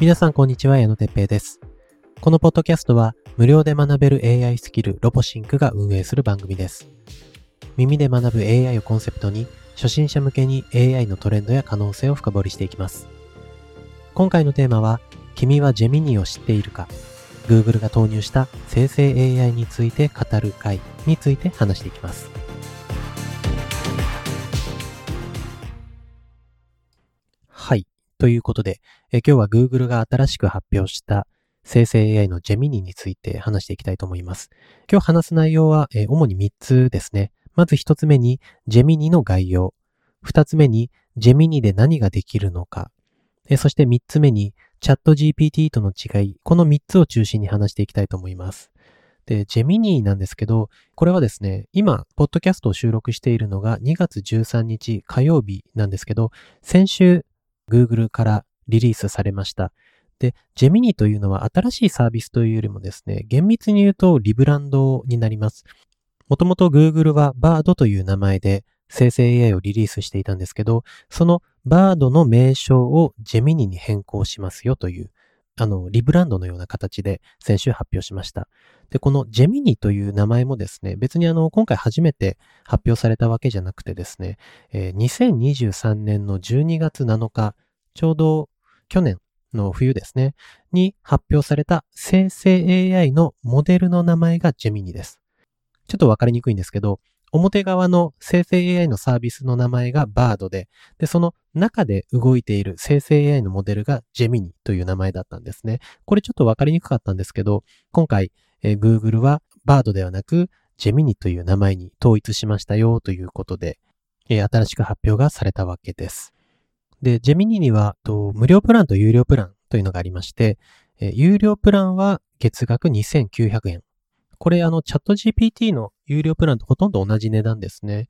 皆さんこんにちは、矢野哲平です。このポッドキャストは無料で学べる AI スキルロボシンクが運営する番組です。耳で学ぶ AI をコンセプトに初心者向けに AI のトレンドや可能性を深掘りしていきます。今回のテーマは君はジェミニを知っているか Google が投入した生成 AI について語る会について話していきます。ということで、え今日は Google が新しく発表した生成 AI のジェミニについて話していきたいと思います。今日話す内容は、え主に3つですね。まず1つ目にジェミニの概要。2つ目にジェミニで何ができるのか。えそして3つ目にチャット GPT との違い。この3つを中心に話していきたいと思います。で、ジェミニなんですけど、これはですね、今、ポッドキャストを収録しているのが2月13日火曜日なんですけど、先週 Google からリリースされました。で、ジェミニというのは新しいサービスというよりもですね、厳密に言うとリブランドになります。もともと Google は Bard という名前で生成 AI をリリースしていたんですけど、その Bard の名称をジェミニに変更しますよという、あの、リブランドのような形で先週発表しました。で、このジェミニという名前もですね、別にあの、今回初めて発表されたわけじゃなくてですね、えー2023年の12月7日、ちょうど去年の冬ですね、に発表された生成 AI のモデルの名前がジェミニです。ちょっとわかりにくいんですけど、表側の生成 AI のサービスの名前が Bard で、で、その中で動いている生成 AI のモデルが Gemini という名前だったんですね。これちょっとわかりにくかったんですけど、今回、えー Google は Bard ではなく Gemini という名前に統一しましたよということで、えー新しく発表がされたわけです。で、Gemini にはと無料プランと有料プランというのがありまして、えー有料プランは月額2900円。これあのチャット GPT の有料プランとほとんど同じ値段ですね。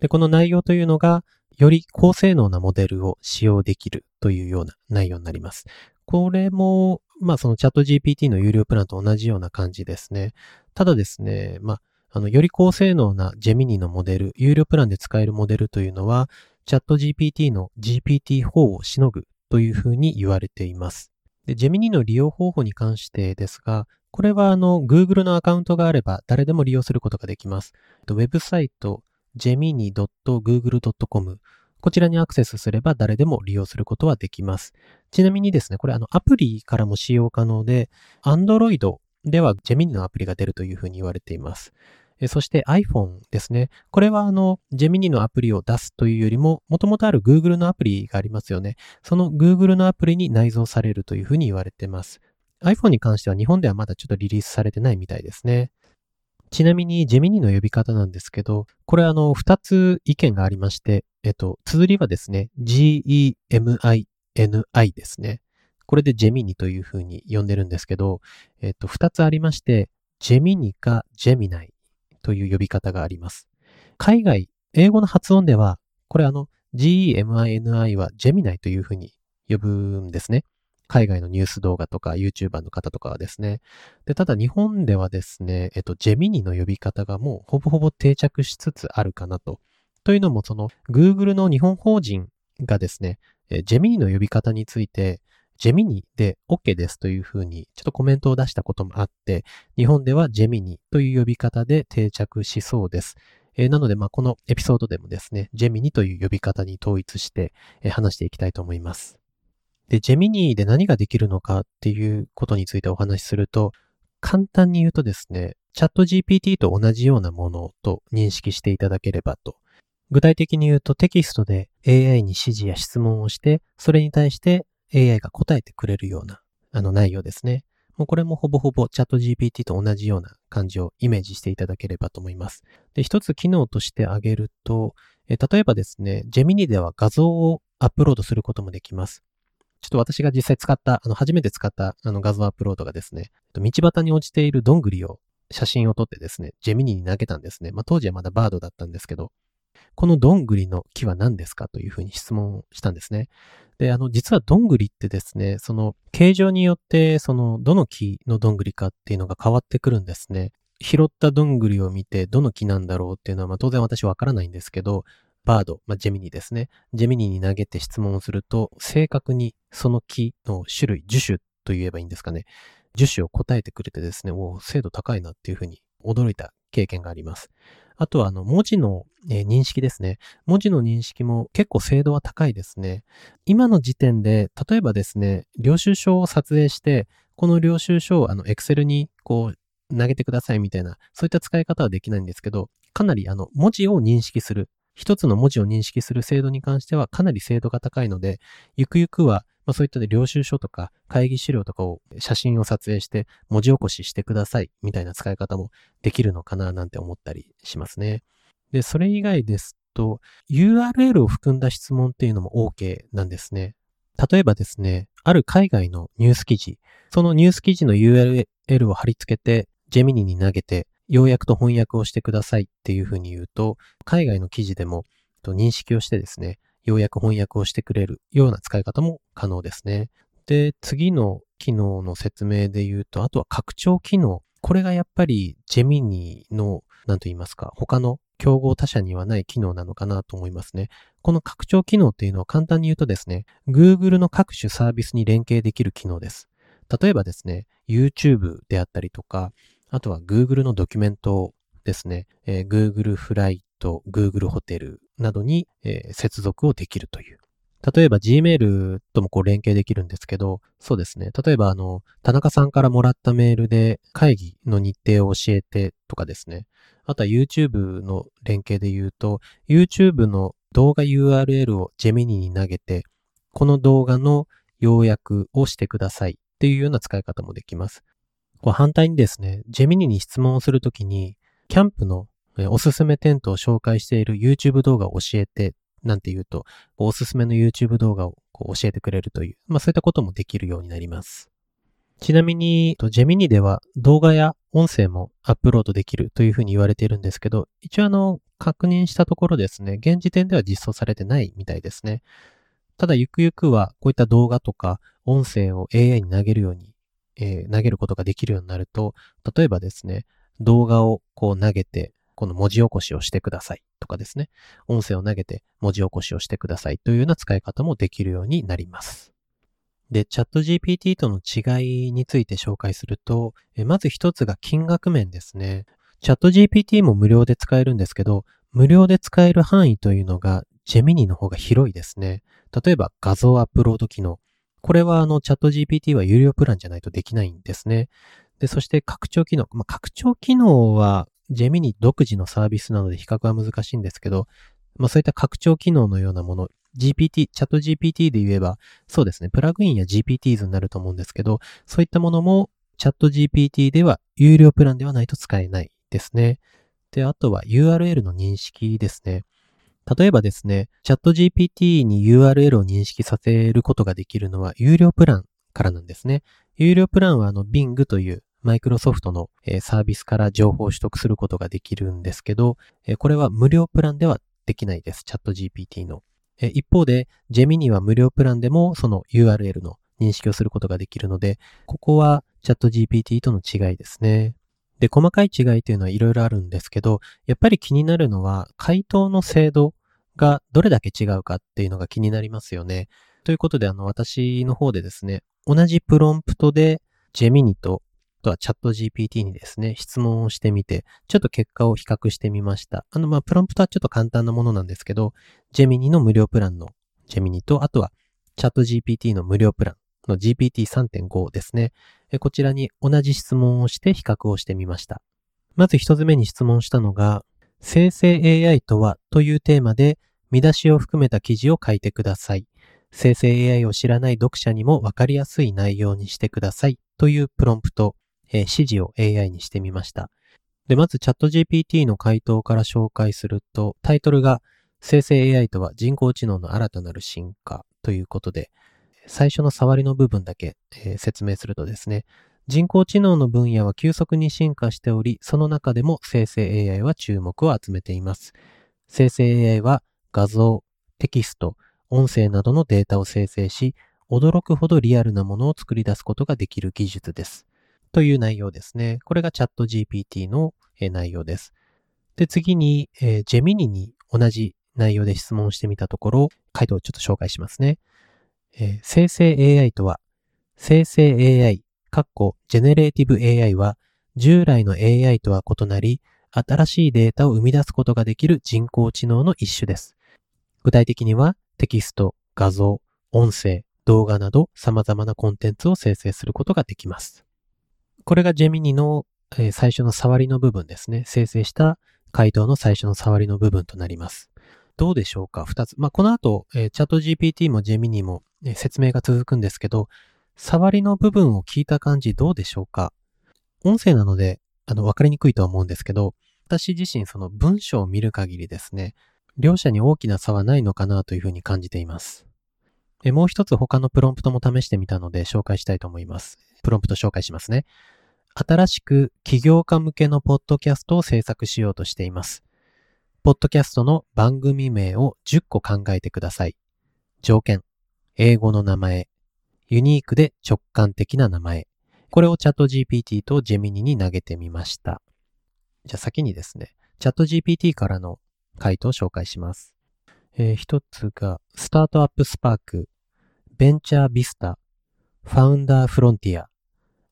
で、この内容というのが、より高性能なモデルを使用できるというような内容になります。これも、まあそのチャット GPT の有料プランと同じような感じですね。ただですね、まあ、あの、より高性能なジェミニのモデル、有料プランで使えるモデルというのは、チャット GPT の GPT-4 をしのぐというふうに言われています。で、ジェミニの利用方法に関してですが、これはあの、Google のアカウントがあれば誰でも利用することができます。ウェブサイト gemini.google.com こちらにアクセスすれば誰でも利用することはできます。ちなみにですね、これあの、アプリからも使用可能で、Android では Gemini のアプリが出るというふうに言われています。そして iPhone ですね。これはあの、Gemini のアプリを出すというよりも、もともとある Google のアプリがありますよね。その Google のアプリに内蔵されるというふうに言われてます。iPhone に関しては日本ではまだちょっとリリースされてないみたいですね。ちなみに、ジェミニの呼び方なんですけど、これあの、二つ意見がありまして、えっと、綴りはですね、G-E-M-I-N-I ですね。これでジェミニというふうに呼んでるんですけど、えっと、二つありまして、ジェミニかジェミナイという呼び方があります。海外、英語の発音では、これあの、G-E-M-I-N-I はジェミナイというふうに呼ぶんですね。海外のニュース動画とか YouTuber の方とかはですね。で、ただ日本ではですね、えっと、ジェミニの呼び方がもうほぼほぼ定着しつつあるかなと。というのも、その Google の日本法人がですね、えジェミニの呼び方について、ジェミニで OK ですというふうにちょっとコメントを出したこともあって、日本ではジェミニという呼び方で定着しそうです。えーなので、まあ、このエピソードでもですね、ジェミニという呼び方に統一して、えー話していきたいと思います。で、ジェミニで何ができるのかっていうことについてお話しすると、簡単に言うとですね、チャット GPT と同じようなものと認識していただければと。具体的に言うとテキストで AI に指示や質問をして、それに対して AI が答えてくれるようなあの内容ですね。もうこれもほぼほぼチャット GPT と同じような感じをイメージしていただければと思います。で、一つ機能として挙げると、え例えばですね、ジェミニでは画像をアップロードすることもできます。ちょっと私が実際使った、あの、初めて使ったあの画像アップロードがですね、道端に落ちているどんぐりを写真を撮ってですね、ジェミニに投げたんですね。まあ当時はまだバードだったんですけど、このどんぐりの木は何ですかというふうに質問をしたんですね。で、あの、実はどんぐりってですね、その、形状によって、その、どの木のどんぐりかっていうのが変わってくるんですね。拾ったどんぐりを見て、どの木なんだろうっていうのは、まあ当然私わからないんですけど、バード、まあ、ジェミニですね。ジェミニに投げて質問をすると、正確にその木の種類、樹種と言えばいいんですかね。樹種を答えてくれてですね、お精度高いなっていうふうに驚いた経験があります。あとは、あの、文字の、えー、認識ですね。文字の認識も結構精度は高いですね。今の時点で、例えばですね、領収書を撮影して、この領収書をあの、エクセルにこう、投げてくださいみたいな、そういった使い方はできないんですけど、かなりあの、文字を認識する。一つの文字を認識する精度に関してはかなり精度が高いので、ゆくゆくは、まあ、そういった領収書とか会議資料とかを写真を撮影して文字起こししてくださいみたいな使い方もできるのかななんて思ったりしますね。で、それ以外ですと URL を含んだ質問っていうのも OK なんですね。例えばですね、ある海外のニュース記事、そのニュース記事の URL を貼り付けてジェミニに投げて要約と翻訳をしてくださいっていうふうに言うと、海外の記事でも認識をしてですね、要約翻訳をしてくれるような使い方も可能ですね。で、次の機能の説明で言うと、あとは拡張機能。これがやっぱりジェミニの、なんと言いますか、他の競合他社にはない機能なのかなと思いますね。この拡張機能っていうのは簡単に言うとですね、Google の各種サービスに連携できる機能です。例えばですね、YouTube であったりとか、あとは Google のドキュメントですね、えー、Google フライト、Google ホテルなどに、えー、接続をできるという。例えば Gmail ともこう連携できるんですけど、そうですね。例えばあの、田中さんからもらったメールで会議の日程を教えてとかですね。あとは YouTube の連携で言うと、YouTube の動画 URL を Gemini に投げて、この動画の要約をしてくださいっていうような使い方もできます。こう反対にですね、ジェミニに質問をするときに、キャンプのおすすめテントを紹介している YouTube 動画を教えて、なんて言うと、おすすめの YouTube 動画をこう教えてくれるという、まあそういったこともできるようになります。ちなみに、ジェミニでは動画や音声もアップロードできるというふうに言われているんですけど、一応あの、確認したところですね、現時点では実装されてないみたいですね。ただ、ゆくゆくはこういった動画とか音声を AI に投げるようにえー、投げることができるようになると、例えばですね、動画をこう投げて、この文字起こしをしてくださいとかですね、音声を投げて文字起こしをしてくださいというような使い方もできるようになります。で、チャット GPT との違いについて紹介すると、まず一つが金額面ですね。チャット GPT も無料で使えるんですけど、無料で使える範囲というのが、ジェミニの方が広いですね。例えば画像アップロード機能、これはあのチャット GPT は有料プランじゃないとできないんですね。で、そして拡張機能。まあ、拡張機能はジェミニ独自のサービスなので比較は難しいんですけど、まあそういった拡張機能のようなもの、GPT、チャット GPT で言えば、そうですね、プラグインや GPTs になると思うんですけど、そういったものもチャット GPT では有料プランではないと使えないですね。で、あとは URL の認識ですね。例えばですね、チャット GPT に URL を認識させることができるのは有料プランからなんですね。有料プランはあの Bing というマイクロソフトのサービスから情報を取得することができるんですけど、これは無料プランではできないです。チャット GPT の。一方で、ジェミニは無料プランでもその URL の認識をすることができるので、ここはチャット GPT との違いですね。で、細かい違いというのはいろいろあるんですけど、やっぱり気になるのは回答の精度がどれだけ違うかっていうのが気になりますよね。ということで、あの、私の方でですね、同じプロンプトで、ジェミニと、とはチャット GPT にですね、質問をしてみて、ちょっと結果を比較してみました。あの、ま、プロンプトはちょっと簡単なものなんですけど、ジェミニの無料プランのジェミニと、あとはチャット GPT の無料プランの GPT3.5 ですね。こちらに同じ質問をして比較をしてみました。まず一つ目に質問したのが、生成 AI とはというテーマで見出しを含めた記事を書いてください。生成 AI を知らない読者にもわかりやすい内容にしてくださいというプロンプト、えー、指示を AI にしてみました。で、まずチャット GPT の回答から紹介すると、タイトルが生成 AI とは人工知能の新たなる進化ということで、最初の触りの部分だけ、えー、説明するとですね、人工知能の分野は急速に進化しており、その中でも生成 AI は注目を集めています。生成 AI は画像、テキスト、音声などのデータを生成し、驚くほどリアルなものを作り出すことができる技術です。という内容ですね。これがチャット GPT の内容です。で、次に、えー、ジェミニに同じ内容で質問してみたところ、回答をちょっと紹介しますね。えー、生成 AI とは、生成 AI、かっこジェネレーティブ AI は、従来の AI とは異なり、新しいデータを生み出すことができる人工知能の一種です。具体的には、テキスト、画像、音声、動画など様々なコンテンツを生成することができます。これが Gemini の、最初の触りの部分ですね。生成した回答の最初の触りの部分となります。どうでしょうか？二つ。まあ、この後、チャット GPT もジェミニも、説明が続くんですけど、触りの部分を聞いた感じどうでしょうか？音声なので、あの、わかりにくいとは思うんですけど、私自身その文章を見る限りですね、両者に大きな差はないのかなというふうに感じています。もう一つ他のプロンプトも試してみたので紹介したいと思います。プロンプト紹介しますね。新しく起業家向けのポッドキャストを制作しようとしています。ポッドキャストの番組名を10個考えてください。条件、英語の名前、ユニークで直感的な名前。これをチャット GPT とジェミニに投げてみました。じゃあ先にですね、チャット GPT からの回答を紹介します。えー、一つが、スタートアップスパーク、ベンチャービスタ、ファウンダーフロンティア、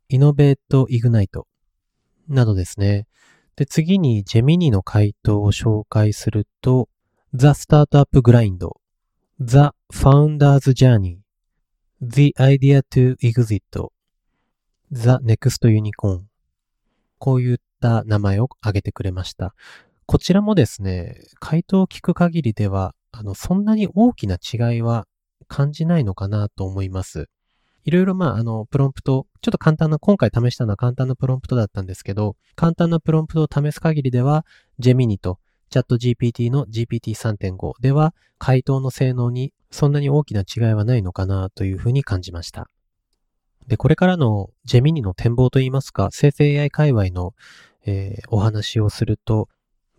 イノベートイグナイトなどですね。で、次にジェミニの回答を紹介すると、The Startup Grind, The Founder's Journey, The Idea to Exit, The Next Unicorn こういった名前を挙げてくれました。こちらもですね、回答を聞く限りでは、あの、そんなに大きな違いは感じないのかなと思います。いろいろまあ、あの、プロンプト、ちょっと簡単な、今回試したのは簡単なプロンプトだったんですけど、簡単なプロンプトを試す限りでは、ジェミニとチャット GPT の GPT3.5 では、回答の性能にそんなに大きな違いはないのかなというふうに感じました。で、これからのジェミニの展望といいますか、生成 AI 界隈の、えー、お話をすると、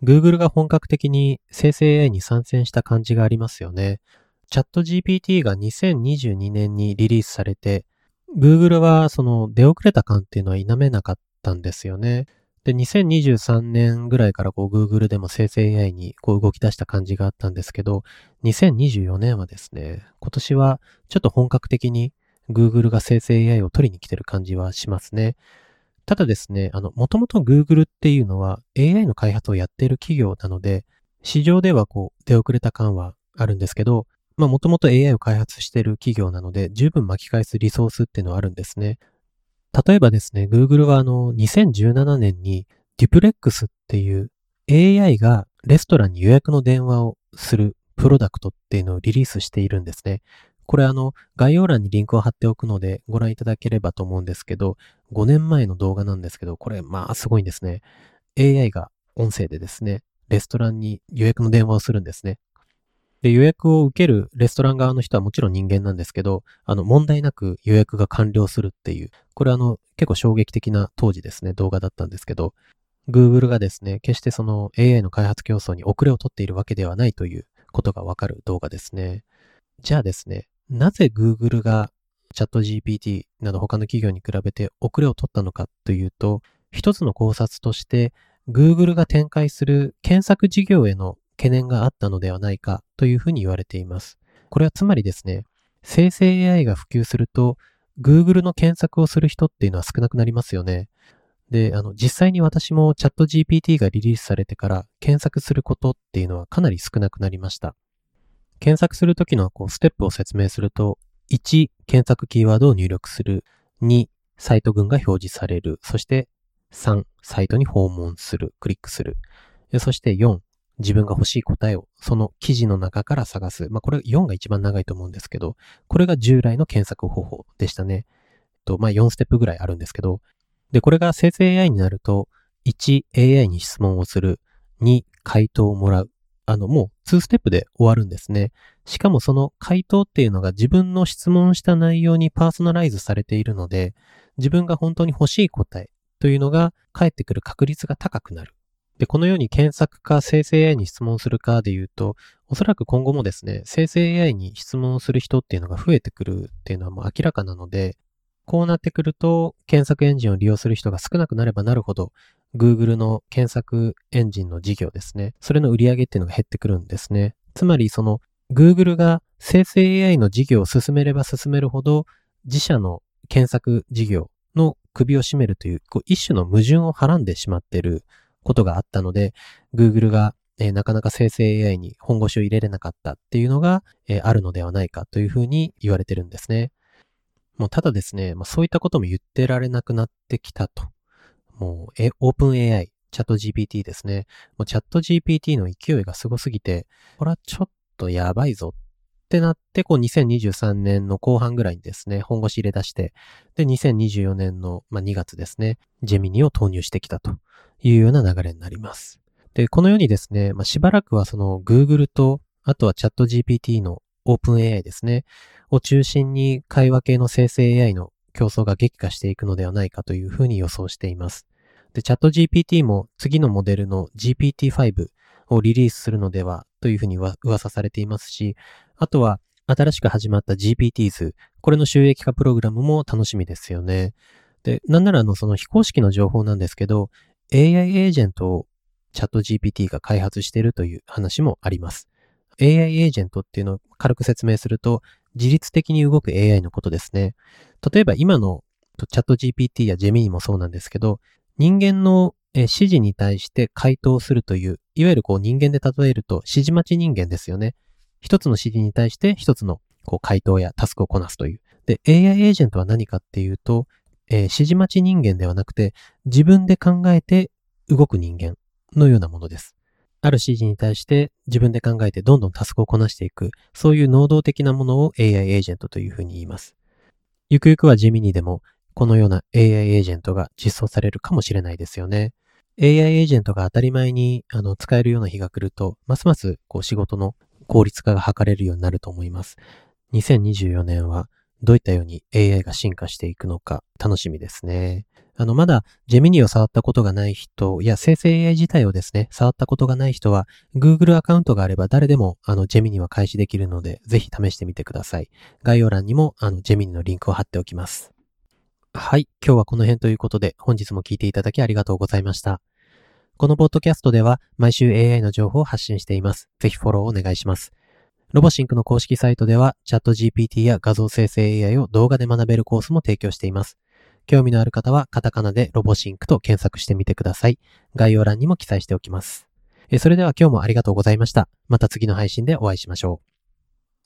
Google が本格的に生成 AI に参戦した感じがありますよね。チャット GPT が2022年にリリースされて、Google はその出遅れた感っていうのは否めなかったんですよね。で、2023年ぐらいからこう Google でも生成 AI にこう動き出した感じがあったんですけど、2024年はですね、今年はちょっと本格的に Google が生成 AI を取りに来てる感じはしますね。ただですね、あの、もともと Google っていうのは AI の開発をやっている企業なので、市場ではこう出遅れた感はあるんですけど、まあもともと AI を開発している企業なので、十分巻き返すリソースっていうのはあるんですね。例えばですね、Google はあの、2017年に Duplex っていう AI がレストランに予約の電話をするプロダクトっていうのをリリースしているんですね。これあの、概要欄にリンクを貼っておくのでご覧いただければと思うんですけど、5年前の動画なんですけど、これまあすごいんですね。AI が音声でですね、レストランに予約の電話をするんですね。で、予約を受けるレストラン側の人はもちろん人間なんですけど、あの、問題なく予約が完了するっていう、これあの、結構衝撃的な当時ですね、動画だったんですけど、Google がですね、決してその AI の開発競争に遅れを取っているわけではないということがわかる動画ですね。じゃあですね、なぜ Google がチャット GPT など他の企業に比べて遅れを取ったのかというと、一つの考察として Google が展開する検索事業への懸念があったのではないかというふうに言われています。これはつまりですね、生成 AI が普及すると Google の検索をする人っていうのは少なくなりますよね。で、あの、実際に私もチャット GPT がリリースされてから検索することっていうのはかなり少なくなりました。検索するときのこうステップを説明すると、1、検索キーワードを入力する。2、サイト群が表示される。そして3、サイトに訪問する。クリックする。そして4、自分が欲しい答えをその記事の中から探す。まあこれ4が一番長いと思うんですけど、これが従来の検索方法でしたね。と、まあ4ステップぐらいあるんですけど、で、これが生成 AI になると、1、AI に質問をする。2、回答をもらう。あの、もう2ステップで終わるんですね。しかもその回答っていうのが自分の質問した内容にパーソナライズされているので、自分が本当に欲しい答えというのが返ってくる確率が高くなる。で、このように検索か生成 AI に質問するかで言うと、おそらく今後もですね、生成 AI に質問する人っていうのが増えてくるっていうのはもう明らかなので、こうなってくると、検索エンジンを利用する人が少なくなればなるほど、Google の検索エンジンの事業ですね。それの売り上げっていうのが減ってくるんですね。つまりその Google が生成 AI の事業を進めれば進めるほど自社の検索事業の首を絞めるというこう一種の矛盾をはらんでしまっていることがあったので Google がえー、なかなか生成 AI に本腰を入れれなかったっていうのが、えー、あるのではないかというふうに言われてるんですね。もうただですね、まあ、そういったことも言ってられなくなってきたと。もう、え、オープン AI、チャット GPT ですね。もうチャット GPT の勢いがすごすぎて、これはちょっとやばいぞってなって、こう2023年の後半ぐらいにですね、本腰入れ出して、で、2024年の、まあ、2月ですね、ジェミニを投入してきたというような流れになります。で、このようにですね、まあ、しばらくはその Google と、あとはチャット GPT の OpenAI ですね、を中心に会話系の生成 AI の競争が激化していくのではないかというふうに予想しています。で、チャット GPT も次のモデルの GPT-5 をリリースするのではというふうに噂されていますし、あとは新しく始まった GPTs、これの収益化プログラムも楽しみですよね。で、なんならあのその非公式の情報なんですけど、AI エージェントをチャット GPT が開発しているという話もあります。AI エージェントっていうのを軽く説明すると、自律的に動く AI のことですね。例えば今のチャット GPT やジェミニもそうなんですけど、人間の指示に対して回答するという、いわゆるこう人間で例えると指示待ち人間ですよね。一つの指示に対して一つのこう回答やタスクをこなすという。で、AI エージェントは何かっていうと、えー、指示待ち人間ではなくて、自分で考えて動く人間。のようなものです。ある指示に対して自分で考えてどんどんタスクをこなしていく、そういう能動的なものを AI エージェントというふうに言います。ゆくゆくは地味にでもこのような AI エージェントが実装されるかもしれないですよね。AI エージェントが当たり前にあの使えるような日が来ると、ますますこう仕事の効率化が図れるようになると思います。2024年はどういったように AI が進化していくのか楽しみですね。あの、まだジェミニを触ったことがない人いや生成 AI 自体をですね、触ったことがない人は Google アカウントがあれば誰でもあのジェミニは開始できるので、ぜひ試してみてください。概要欄にもあの Gemini のリンクを貼っておきます。はい。今日はこの辺ということで、本日も聞いていただきありがとうございました。このポッドキャストでは毎週 AI の情報を発信しています。ぜひフォローお願いします。ロボシンクの公式サイトでは、 ChatGPT や画像生成 AI を動画で学べるコースも提供しています。興味のある方はカタカナでロボシンクと検索してみてください。概要欄にも記載しておきます。それでは今日もありがとうございました。また次の配信でお会いしましょう。